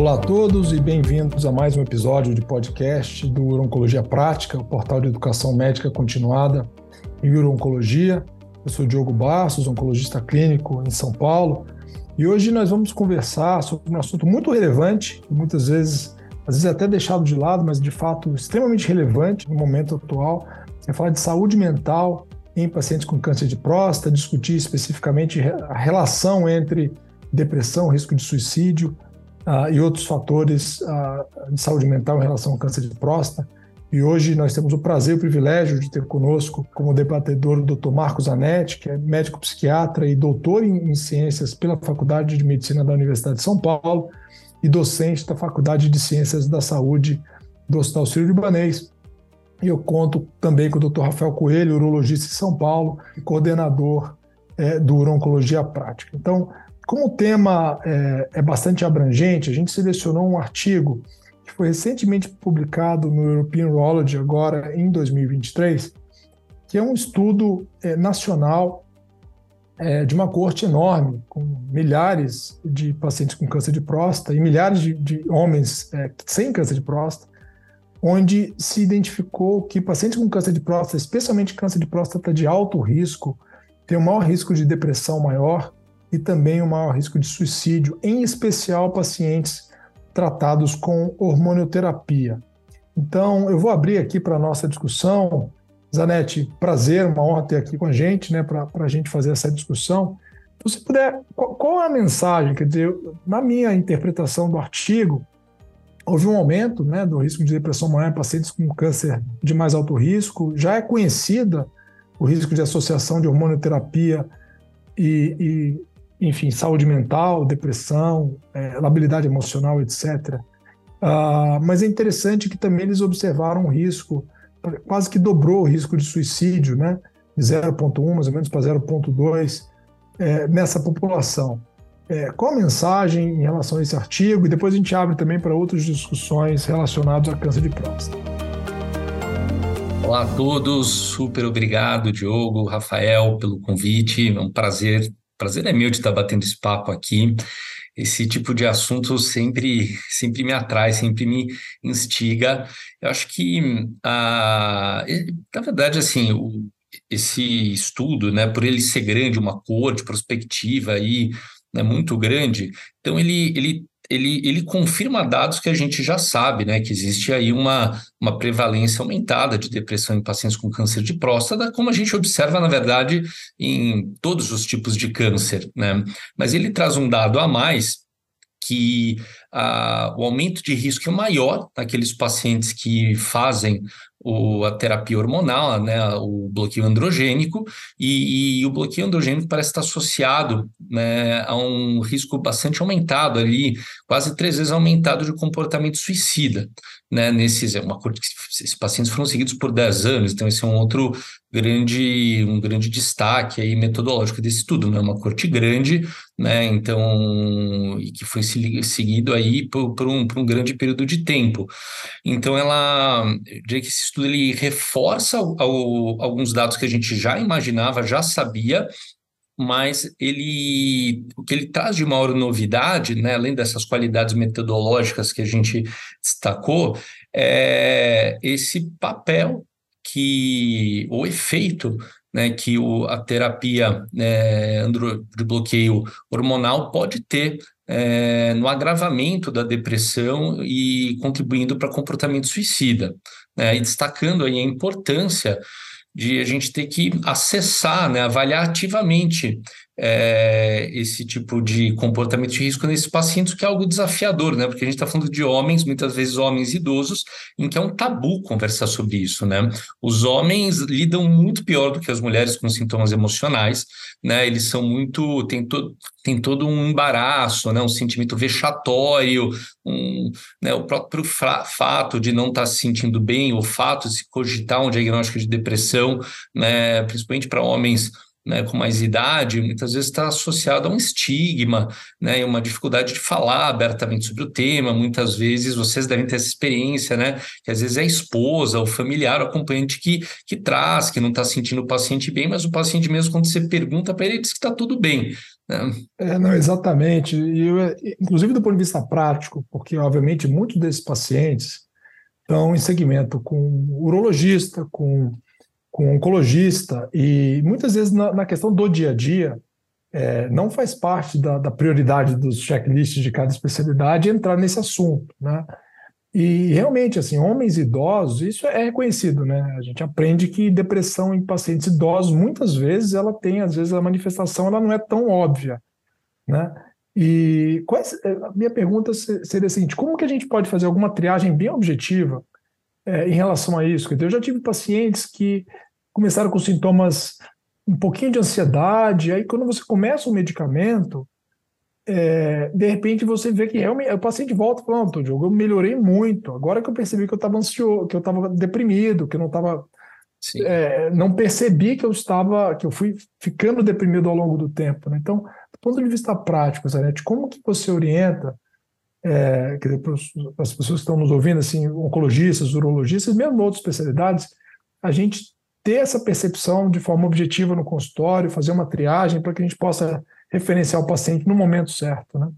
Olá a todos e bem-vindos a mais um episódio de podcast do Urologia Prática, o portal de educação médica continuada em urologia. Eu sou Diogo Bastos, oncologista clínico em São Paulo, e hoje nós vamos conversar sobre um assunto muito relevante, muitas vezes, às vezes até deixado de lado, mas de fato extremamente relevante no momento atual. É falar de saúde mental em pacientes com câncer de próstata, discutir especificamente a relação entre depressão, risco de suicídio uh, e outros fatores uh, de saúde mental em relação ao câncer de próstata. E hoje nós temos o prazer e o privilégio de ter conosco como debatedor o Dr. Marcos Anetti, que é médico psiquiatra e doutor em, em ciências pela Faculdade de Medicina da Universidade de São Paulo e docente da Faculdade de Ciências da Saúde do Hospital Sírio-Libanês. E eu conto também com o Dr. Rafael Coelho, urologista em São Paulo e coordenador é, do Urologia Prática. Então, como o tema é, é bastante abrangente, a gente selecionou um artigo que foi recentemente publicado no European Urology, agora em 2023, que é um estudo é, nacional é, de uma corte enorme, com milhares de pacientes com câncer de próstata e milhares de, de homens é, sem câncer de próstata, onde se identificou que pacientes com câncer de próstata, especialmente câncer de próstata de alto risco, têm um maior risco de depressão maior e também um maior risco de suicídio, em especial pacientes tratados com hormonioterapia. Então, eu vou abrir aqui para a nossa discussão. Zanetti, prazer, uma honra ter aqui com a gente, né, para a gente fazer essa discussão. Se você puder, qual, qual é a mensagem? Quer dizer, na minha interpretação do artigo, houve um aumento né, do risco de depressão maior em pacientes com câncer de mais alto risco. Já é conhecida o risco de associação de hormonioterapia e enfim, saúde mental, depressão, é, labilidade emocional, etc. Ah, mas é interessante que também eles observaram um risco, quase que dobrou o risco de suicídio, né, de 0,1 mais ou menos para 0,2 é, nessa população. É, qual a mensagem em relação a esse artigo? E depois a gente abre também para outras discussões relacionadas a câncer de próstata. Olá a todos, super obrigado, Diogo, Rafael, pelo convite. É um prazer, prazer é meu de estar batendo esse papo aqui. Esse tipo de assunto sempre, sempre me atrai, sempre me instiga. Eu acho que, ah, na verdade, assim, o, esse estudo, né, por ele ser grande, uma cor de prospectiva aí, né, muito grande. Então, ele, ele, ele, ele confirma dados que a gente já sabe, né, que existe aí uma, uma prevalência aumentada de depressão em pacientes com câncer de próstata, como a gente observa, na verdade, em todos os tipos de câncer. Né? Mas ele traz um dado a mais que ah, o aumento de risco é maior naqueles pacientes que fazem o, a terapia hormonal, né, o bloqueio androgênico, e, e, o bloqueio androgênico parece estar associado né, a um risco bastante aumentado ali, quase três vezes aumentado de comportamento suicida. Né, nesses, é uma, esses pacientes foram seguidos por 10 anos, então esse é um outro grande, um grande destaque aí metodológico desse estudo, né, uma corte grande, né, então, e que foi seguido aí por, por, um, por um grande período de tempo. Então, ela, eu diria que esse estudo ele reforça ao, alguns dados que a gente já imaginava, já sabia, mas ele o que ele traz de maior novidade, né, além dessas qualidades metodológicas que a gente destacou, é esse papel que o efeito né, que o, a terapia né, de bloqueio hormonal pode ter é, no agravamento da depressão e contribuindo para comportamento suicida, né, e destacando aí a importância de a gente ter que acessar, né, avaliar ativamente é, esse tipo de comportamento de risco nesses pacientes, que é algo desafiador, né? Porque a gente está falando de homens, muitas vezes homens idosos, em que é um tabu conversar sobre isso, né? Os homens lidam muito pior do que as mulheres com sintomas emocionais, né? Eles são muito. tem, to, tem todo um embaraço, né? Um sentimento vexatório, um, né? o próprio fato de não estar tá se sentindo bem, o fato de se cogitar um diagnóstico de depressão, né? Principalmente para homens né, com mais idade, muitas vezes está associado a um estigma, né, uma dificuldade de falar abertamente sobre o tema. Muitas vezes vocês devem ter essa experiência, né, que às vezes é a esposa, o familiar, o acompanhante que, que traz, que não está sentindo o paciente bem, mas o paciente mesmo, quando você pergunta para ele, ele diz que está tudo bem. Né? É, não, exatamente. E eu, inclusive do ponto de vista prático, porque obviamente muitos desses pacientes estão em segmento com urologista, com, com oncologista, e muitas vezes na, na questão do dia a dia, é, não faz parte da, da, prioridade dos checklists de cada especialidade entrar nesse assunto, né? E realmente, assim, homens idosos, isso é reconhecido, né? A gente aprende que depressão em pacientes idosos, muitas vezes, ela tem, às vezes, a manifestação ela não é tão óbvia, né? E quais, é, a minha pergunta seria a seguinte: como que a gente pode fazer alguma triagem bem objetiva é, em relação a isso? Eu já tive pacientes que começaram com sintomas um pouquinho de ansiedade, aí quando você começa o medicamento, é, de repente você vê que realmente o paciente volta falando, Diogo, eu melhorei muito. Agora que eu percebi que eu estava ansioso, que eu estava deprimido, que eu não estava. É, não percebi que eu estava, que eu fui ficando deprimido ao longo do tempo. Né? Então, do ponto de vista prático, Zanetti, como que você orienta é, as pessoas que estão nos ouvindo, assim, oncologistas, urologistas, mesmo outras especialidades, a gente ter essa percepção de forma objetiva no consultório, fazer uma triagem para que a gente possa referenciar o paciente no momento certo, né?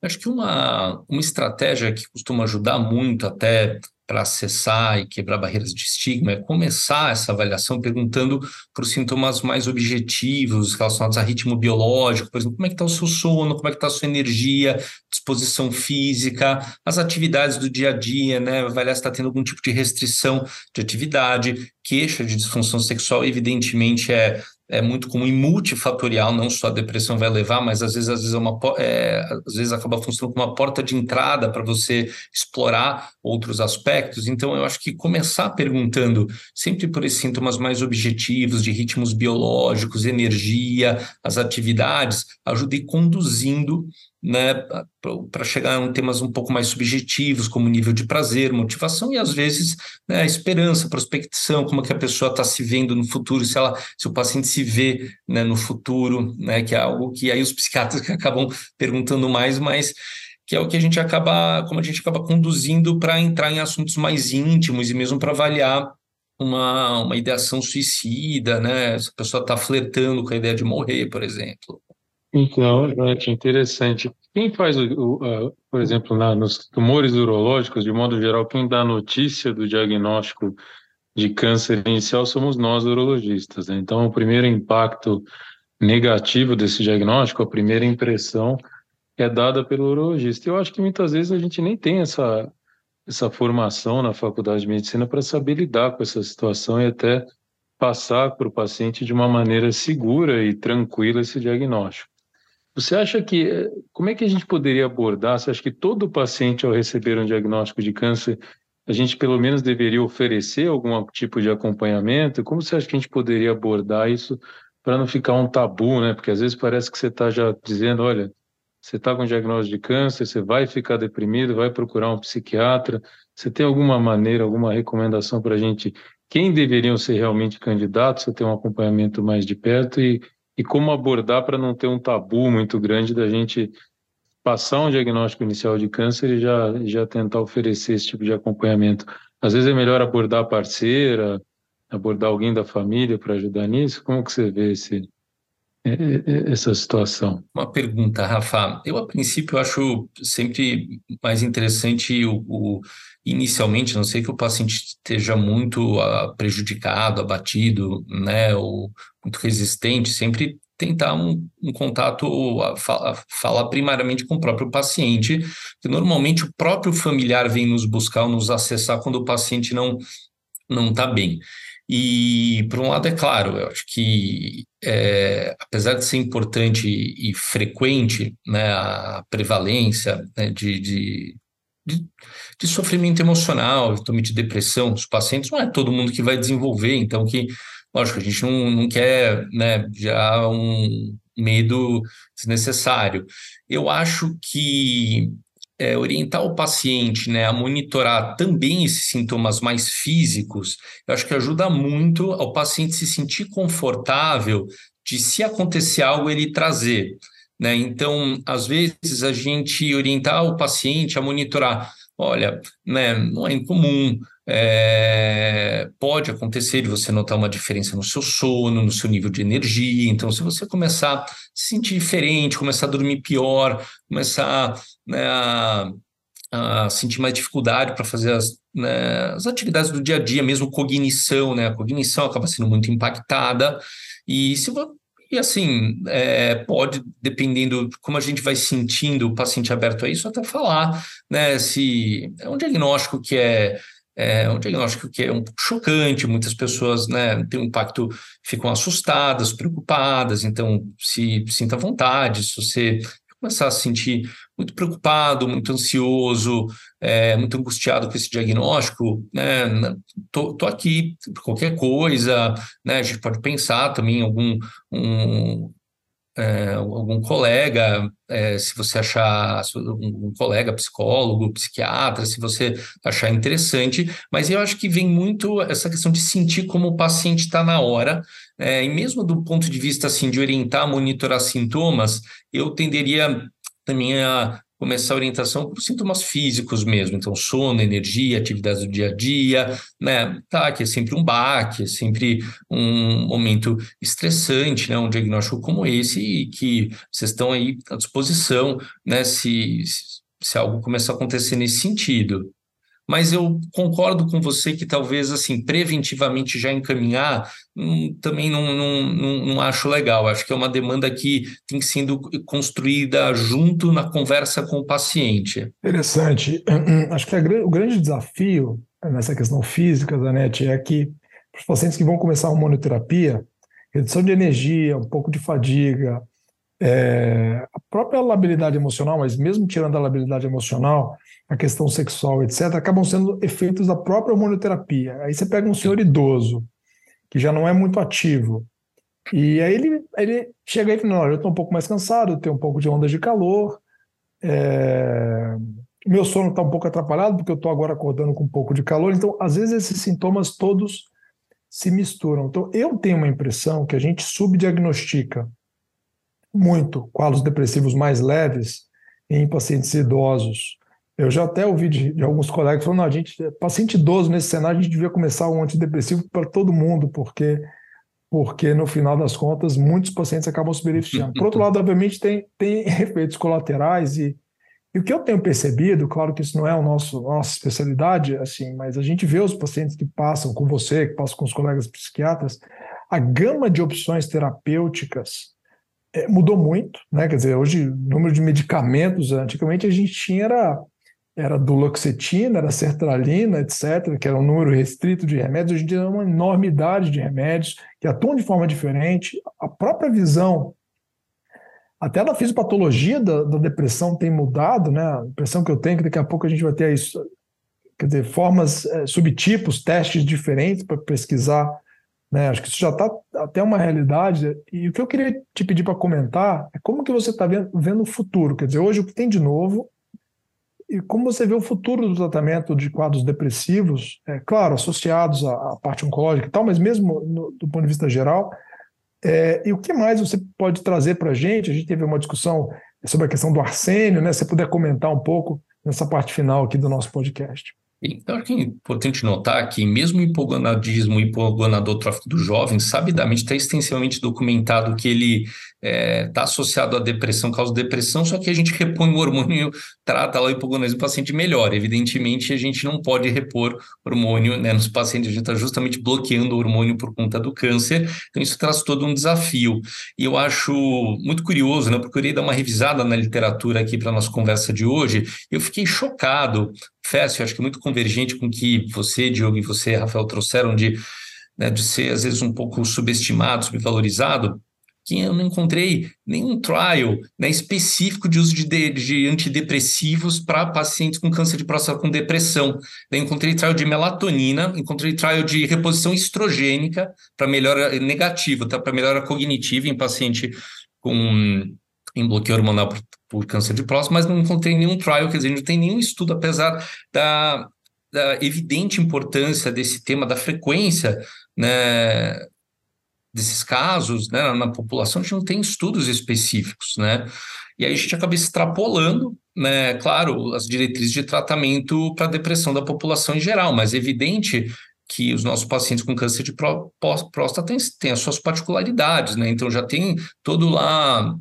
Acho que uma, uma estratégia que costuma ajudar muito até para acessar e quebrar barreiras de estigma é começar essa avaliação perguntando os sintomas mais objetivos relacionados a ritmo biológico, por exemplo, como é que está o seu sono, como é que está a sua energia, disposição física, as atividades do dia a dia, né? Avaliar se está tendo algum tipo de restrição de atividade, queixa de disfunção sexual, evidentemente é é muito comum e multifatorial, não só a depressão vai levar, mas às vezes, às vezes, é uma, é, às vezes acaba funcionando como uma porta de entrada para você explorar outros aspectos. Então, eu acho que começar perguntando sempre por esses sintomas mais objetivos, de ritmos biológicos, energia, as atividades, ajuda a ir conduzindo né, para chegar a temas um pouco mais subjetivos, como nível de prazer, motivação e às vezes né, esperança, prospecção, como é que a pessoa está se vendo no futuro, se ela, se o paciente se vê né, no futuro, né, que é algo que aí os psiquiatras que acabam perguntando mais, mas que é o que a gente acaba, como a gente acaba conduzindo para entrar em assuntos mais íntimos e mesmo para avaliar uma, uma ideação suicida, né? Se a pessoa está flertando com a ideia de morrer, por exemplo. Então, é interessante. Quem faz, o, o, por exemplo, na, nos tumores urológicos, de modo geral, quem dá notícia do diagnóstico de câncer inicial somos nós, urologistas. Né? Então, o primeiro impacto negativo desse diagnóstico, a primeira impressão, é dada pelo urologista. Eu acho que muitas vezes a gente nem tem essa, essa formação na faculdade de medicina para saber lidar com essa situação e até passar para o paciente de uma maneira segura e tranquila esse diagnóstico. Você acha que, como é que a gente poderia abordar? Você acha que todo paciente, ao receber um diagnóstico de câncer, a gente pelo menos deveria oferecer algum tipo de acompanhamento? Como você acha que a gente poderia abordar isso para não ficar um tabu, né? Porque às vezes parece que você está já dizendo, olha, você está com diagnóstico de câncer, você vai ficar deprimido, vai procurar um psiquiatra. Você tem alguma maneira, alguma recomendação para a gente? Quem deveriam ser realmente candidatos a ter um acompanhamento mais de perto e e como abordar para não ter um tabu muito grande da gente passar um diagnóstico inicial de câncer e já, já tentar oferecer esse tipo de acompanhamento. Às vezes é melhor abordar a parceira, abordar alguém da família para ajudar nisso. Como que você vê esse, essa situação? Uma pergunta, Rafa. Eu, a princípio, acho sempre mais interessante o, o inicialmente, não sei que o paciente esteja muito uh, prejudicado, abatido, né, ou muito resistente, sempre tentar um, um contato, uh, fa falar primariamente com o próprio paciente, que normalmente o próprio familiar vem nos buscar ou nos acessar quando o paciente não não está bem. E, por um lado, é claro, eu acho que, é, apesar de ser importante e frequente né, a prevalência né, de, de, de, de, sofrimento emocional, eventualmente de depressão dos pacientes, não é todo mundo que vai desenvolver, então que, lógico, a gente não, não quer né, já um medo desnecessário. Eu acho que é, orientar o paciente né, a monitorar também esses sintomas mais físicos, eu acho que ajuda muito ao paciente se sentir confortável de, se acontecer algo, ele trazer. Né? Então, às vezes, a gente orientar o paciente a monitorar olha, né, não é incomum, é, pode acontecer de você notar uma diferença no seu sono, no seu nível de energia. Então, se você começar a se sentir diferente, começar a dormir pior, começar né, a, a, sentir mais dificuldade para fazer as, né, as, atividades do dia a dia, mesmo cognição, né? A cognição acaba sendo muito impactada. E se e assim, é, pode, dependendo como a gente vai sentindo o paciente aberto a isso, até falar, né? Se é um diagnóstico que é é um diagnóstico que é um pouco chocante, muitas pessoas né, têm um impacto, ficam assustadas, preocupadas, então se sinta à vontade, se você começar a se sentir muito preocupado, muito ansioso, é, muito angustiado com esse diagnóstico, né? Tô, tô aqui por qualquer coisa, né? A gente pode pensar também em algum um, é, algum colega, é, se você achar um, colega psicólogo, psiquiatra, se você achar interessante, mas eu acho que vem muito essa questão de sentir como o paciente está na hora, é, e mesmo do ponto de vista assim de orientar, monitorar sintomas, eu tenderia também a começar a orientação por sintomas físicos mesmo, então sono, energia, atividades do dia a dia, né? Tá, que é sempre um baque, é sempre um momento estressante, né? Um diagnóstico como esse e que vocês estão aí à disposição, né? Se, se algo começar a acontecer nesse sentido mas eu concordo com você que talvez assim preventivamente já encaminhar hum, também não, não, não, não, acho legal. Acho que é uma demanda que tem sido construída junto na conversa com o paciente. Interessante. Acho que a, o grande desafio nessa questão física, Danete, é que os pacientes que vão começar a hormonioterapia, redução de energia, um pouco de fadiga, é, a própria labilidade emocional, mas mesmo tirando a labilidade emocional, a questão sexual, etc., acabam sendo efeitos da própria hormonioterapia. Aí você pega um senhor idoso, que já não é muito ativo, e aí ele, ele chega aí e fala: eu estou um pouco mais cansado, tenho um pouco de ondas de calor, é... meu sono está um pouco atrapalhado, porque eu estou agora acordando com um pouco de calor. Então, às vezes, esses sintomas todos se misturam. Então, eu tenho uma impressão que a gente subdiagnostica muito quadros depressivos mais leves em pacientes idosos eu já até ouvi de, de alguns colegas falando, a gente, paciente idoso nesse cenário, a gente devia começar um antidepressivo para todo mundo, porque porque no final das contas muitos pacientes acabam se beneficiando. Por outro lado, obviamente tem, tem efeitos colaterais e, e o que eu tenho percebido, claro que isso não é a nosso, nossa especialidade, assim, mas a gente vê os pacientes que passam com você, que passam com os colegas psiquiatras, a gama de opções terapêuticas é, mudou muito, né? Quer dizer, hoje o número de medicamentos, antigamente a gente tinha era era duloxetina, era sertralina, etc., que era um número restrito de remédios. Hoje em dia é uma enormidade de remédios que atuam de forma diferente. A própria visão, até da fisiopatologia da, da depressão tem mudado, né? A impressão que eu tenho é que daqui a pouco a gente vai ter isso, quer dizer, formas, é, subtipos, testes diferentes para pesquisar. Né? Acho que isso já está até uma realidade. E o que eu queria te pedir para comentar é como que você está vendo, vendo o futuro. Quer dizer, hoje o que tem de novo e como você vê o futuro do tratamento de quadros depressivos, é, claro, associados à, à parte oncológica e tal, mas mesmo no, do ponto de vista geral, é, e o que mais você pode trazer para a gente? A gente teve uma discussão sobre a questão do arsênio, né? Se você puder comentar um pouco nessa parte final aqui do nosso podcast. Então, acho que é importante notar que mesmo o hipogonadismo, o hipogonadotrófico do jovem, sabidamente está extensivamente documentado que ele está é, tá associado à depressão, causa depressão, só que a gente repõe o hormônio, trata lá o hipogonadismo, o paciente melhora. Evidentemente, a gente não pode repor hormônio né, nos pacientes, a gente está justamente bloqueando o hormônio por conta do câncer, então isso traz todo um desafio. E eu acho muito curioso, né, eu procurei dar uma revisada na literatura aqui para a nossa conversa de hoje, eu fiquei chocado Fécio, acho que muito convergente com o que você, Diogo, e você, Rafael, trouxeram de, né, de ser, às vezes, um pouco subestimado, subvalorizado, que eu não encontrei nenhum trial né, específico de uso de, de, de antidepressivos para pacientes com câncer de próstata com depressão. Eu encontrei trial de melatonina, encontrei trial de reposição estrogênica para melhora negativa, tá? para melhora cognitiva em paciente com em bloqueio hormonal por, por, câncer de próstata, mas não encontrei nenhum trial, quer dizer, não tem nenhum estudo, apesar da, da evidente importância desse tema, da frequência né, desses casos né, na população, a gente não tem estudos específicos, né? E aí a gente acaba extrapolando né, claro, as diretrizes de tratamento para depressão da população em geral, mas é evidente que os nossos pacientes com câncer de próstata têm, têm as suas particularidades, né? Então já tem todo lá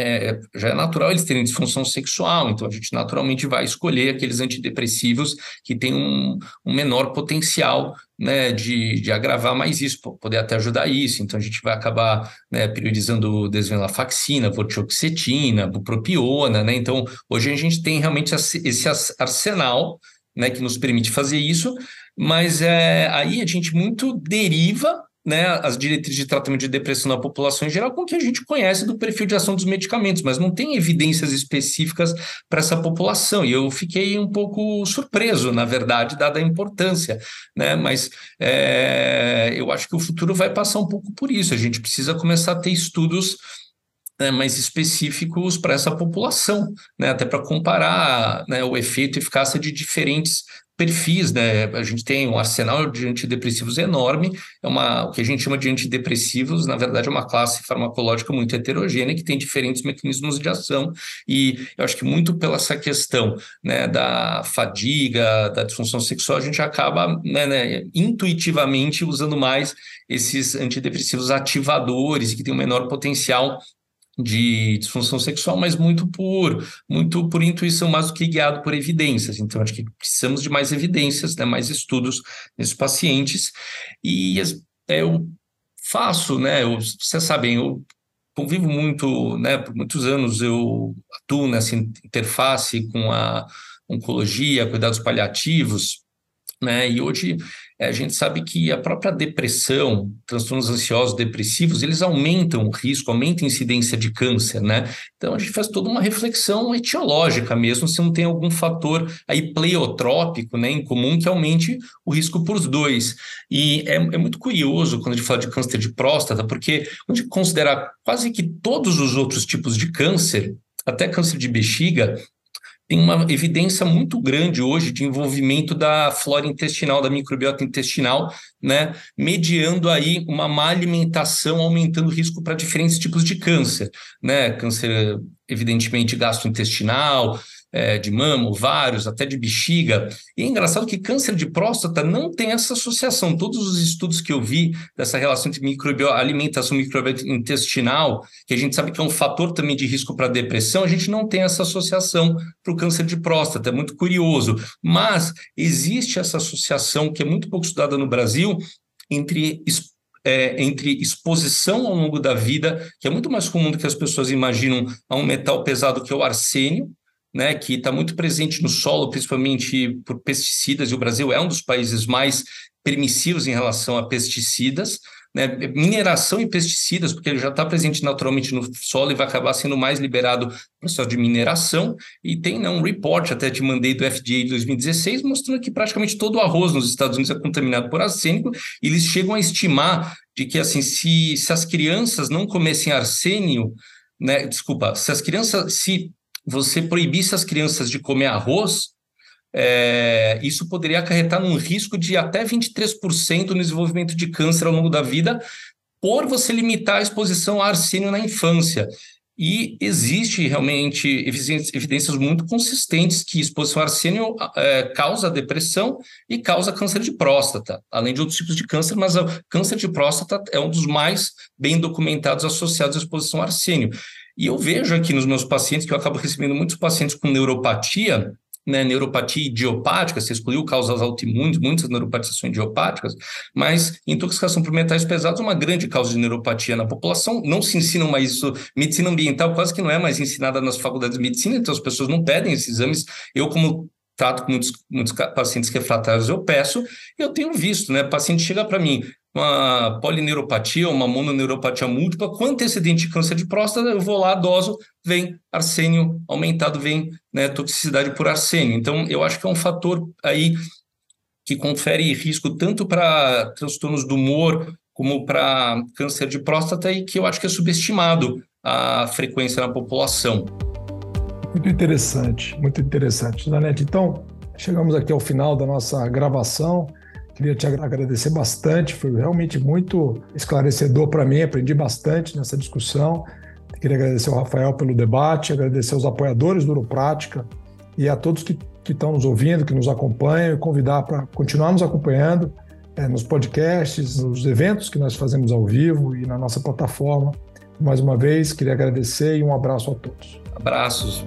é, já é natural eles terem disfunção sexual, então a gente naturalmente vai escolher aqueles antidepressivos que têm um, um menor potencial né, de, de agravar mais isso, poder até ajudar isso. Então a gente vai acabar né, priorizando desvenlafaxina, vortioxetina, bupropiona, né? Então hoje a gente tem realmente esse arsenal né, que nos permite fazer isso, mas é, aí a gente muito deriva né, as diretrizes de tratamento de depressão na população em geral com o que a gente conhece do perfil de ação dos medicamentos, mas não tem evidências específicas para essa população. E eu fiquei um pouco surpreso, na verdade, dada a importância. Né? Mas é, eu acho que o futuro vai passar um pouco por isso. A gente precisa começar a ter estudos né, mais específicos para essa população, né, até para comparar né, o efeito e eficácia de diferentes perfis, né? A gente tem um arsenal de antidepressivos enorme, é uma, o que a gente chama de antidepressivos, na verdade, é uma classe farmacológica muito heterogênea que tem diferentes mecanismos de ação, e eu acho que muito pela essa questão né, da fadiga, da disfunção sexual, a gente acaba né, né, intuitivamente usando mais esses antidepressivos ativadores que têm um menor potencial de disfunção sexual, mas muito por muito por intuição, mais do que guiado por evidências. Então, acho que precisamos de mais evidências, né, mais estudos nesses pacientes. E é, eu faço, né, eu, vocês sabem, eu convivo muito, né, por muitos anos eu atuo nessa interface com a oncologia, cuidados paliativos, né, e hoje é, a gente sabe que a própria depressão, transtornos ansiosos depressivos, eles aumentam o risco, aumentam a incidência de câncer, né? Então a gente faz toda uma reflexão etiológica mesmo, se não tem algum fator aí pleiotrópico, né, em comum que aumente o risco por os dois. E é, é muito curioso quando a gente fala de câncer de próstata, porque quando a gente considerar quase que todos os outros tipos de câncer, até câncer de bexiga, tem uma evidência muito grande hoje de envolvimento da flora intestinal, da microbiota intestinal, né, mediando aí uma má alimentação, aumentando o risco para diferentes tipos de câncer, né, câncer evidentemente gastrointestinal, é, de mama, vários, até de bexiga. E é engraçado que câncer de próstata não tem essa associação. Todos os estudos que eu vi dessa relação entre microbio, alimentação microbiota intestinal, que a gente sabe que é um fator também de risco para depressão, a gente não tem essa associação para o câncer de próstata. É muito curioso. Mas existe essa associação que é muito pouco estudada no Brasil entre é, entre exposição ao longo da vida, que é muito mais comum do que as pessoas imaginam, a um metal pesado que é o arsênio, né, que está muito presente no solo, principalmente por pesticidas, e o Brasil é um dos países mais permissivos em relação a pesticidas, né, mineração e pesticidas, porque ele já está presente naturalmente no solo e vai acabar sendo mais liberado processo de mineração, e tem né, um report, até te mandei do FDA de 2016, mostrando que praticamente todo o arroz nos Estados Unidos é contaminado por arsênico, e eles chegam a estimar de que, assim, se, se as crianças não comessem arsênio, né, desculpa, se as crianças, se você proibisse as crianças de comer arroz, é, isso poderia acarretar num risco de até 23% no desenvolvimento de câncer ao longo da vida, por você limitar a exposição a arsênio na infância. E existe realmente evidências muito consistentes que exposição a arsênio é, causa depressão e causa câncer de próstata, além de outros tipos de câncer, mas o câncer de próstata é um dos mais bem documentados associados à exposição a arsênio. E eu vejo aqui nos meus pacientes, que eu acabo recebendo muitos pacientes com neuropatia, né, neuropatia idiopática, você excluiu causas autoimunes, muitas neuropatias são idiopáticas, mas intoxicação por metais pesados é uma grande causa de neuropatia na população. Não se ensina mais isso, medicina ambiental quase que não é mais ensinada nas faculdades de medicina, então as pessoas não pedem esses exames. Eu, como trato com muitos, muitos pacientes refratários, eu peço, eu tenho visto, né? Paciente chega para mim, uma polineuropatia, uma mononeuropatia múltipla, com antecedente de câncer de próstata, eu vou lá, doso, vem arsênio aumentado, vem né, toxicidade por arsênio. Então, eu acho que é um fator aí que confere risco tanto para transtornos do humor como para câncer de próstata e que eu acho que é subestimado a frequência na população. Muito interessante, muito interessante, Danete. Então, chegamos aqui ao final da nossa gravação. Queria te agradecer bastante, foi realmente muito esclarecedor para mim, aprendi bastante nessa discussão. Queria agradecer ao Rafael pelo debate, agradecer aos apoiadores do Uroprática, e a todos que, estão nos ouvindo, que nos acompanham, e convidar para continuar nos acompanhando é, nos podcasts, nos eventos que nós fazemos ao vivo e na nossa plataforma. Mais uma vez, queria agradecer e um abraço a todos. Abraços.